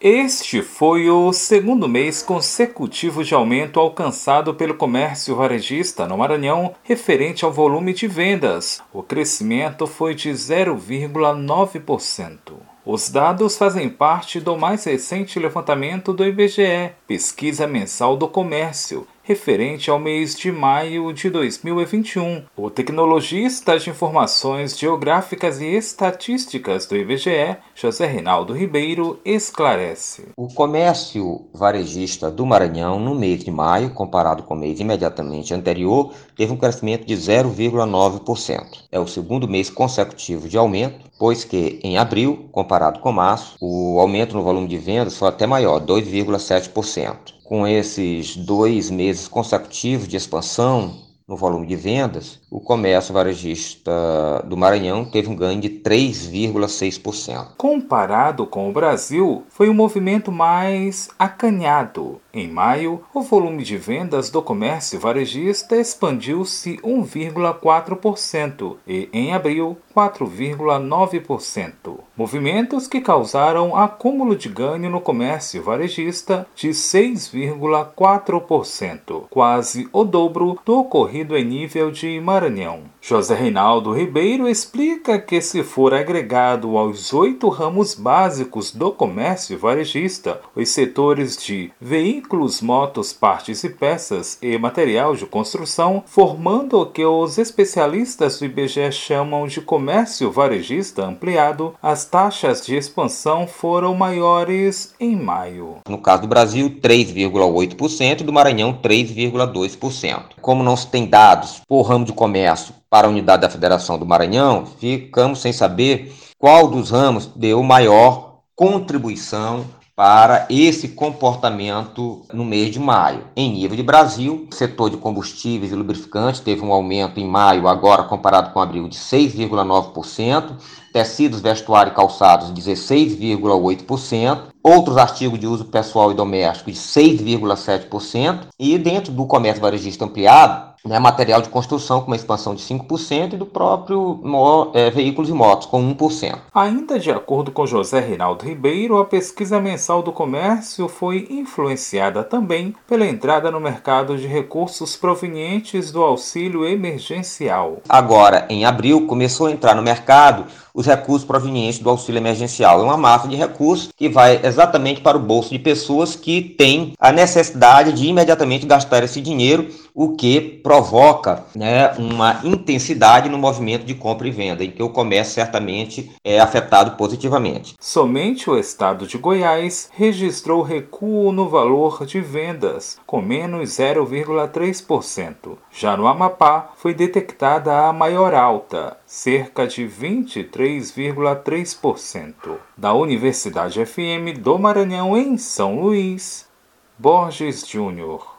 Este foi o segundo mês consecutivo de aumento alcançado pelo comércio varejista no Maranhão, referente ao volume de vendas. O crescimento foi de 0,9%. Os dados fazem parte do mais recente levantamento do IBGE, Pesquisa Mensal do Comércio, referente ao mês de maio de 2021. O tecnologista de informações geográficas e estatísticas do IBGE, José Reinaldo Ribeiro, esclarece. O comércio varejista do Maranhão no mês de maio, comparado com o mês imediatamente anterior, teve um crescimento de 0,9%. É o segundo mês consecutivo de aumento, pois que em abril, comparado com março, o aumento no volume de vendas foi até maior, 2,7% com esses dois meses consecutivos de expansão no volume de vendas, o comércio varejista do Maranhão teve um ganho de 3,6%. Comparado com o Brasil, foi um movimento mais acanhado. Em maio, o volume de vendas do comércio varejista expandiu-se 1,4% e, em abril, 4,9%. Movimentos que causaram acúmulo de ganho no comércio varejista de 6,4%, quase o dobro do ocorrido em nível de Maranhão. José Reinaldo Ribeiro explica que, se for agregado aos oito ramos básicos do comércio varejista, os setores de veículos, motos, partes e peças e material de construção, formando o que os especialistas do IBGE chamam de comércio varejista ampliado, as taxas de expansão foram maiores em maio. No caso do Brasil, 3,8% e do Maranhão, 3,2%. Como não se tem dados por ramo de comércio para a unidade da Federação do Maranhão, ficamos sem saber qual dos ramos deu maior contribuição para esse comportamento no mês de maio. Em nível de Brasil, o setor de combustíveis e lubrificantes teve um aumento em maio, agora comparado com abril, de 6,9%, tecidos, vestuário e calçados 16,8%, outros artigos de uso pessoal e doméstico de 6,7%, e dentro do comércio varejista ampliado, né, material de construção com uma expansão de 5% e do próprio é, veículos e motos com 1%. Ainda de acordo com José Reinaldo Ribeiro, a pesquisa mensal do comércio foi influenciada também pela entrada no mercado de recursos provenientes do auxílio emergencial. Agora, em abril, começou a entrar no mercado os recursos provenientes do auxílio emergencial. É uma massa de recursos que vai exatamente para o bolso de pessoas que têm a necessidade de imediatamente gastar esse dinheiro, o que provoca né, uma intensidade no movimento de compra e venda, em que o comércio certamente é afetado positivamente. Somente o estado de Goiás registrou recuo no valor de vendas, com menos 0,3%. Já no Amapá, foi detectada a maior alta, cerca de 23,3%. Da Universidade FM do Maranhão, em São Luís, Borges Júnior.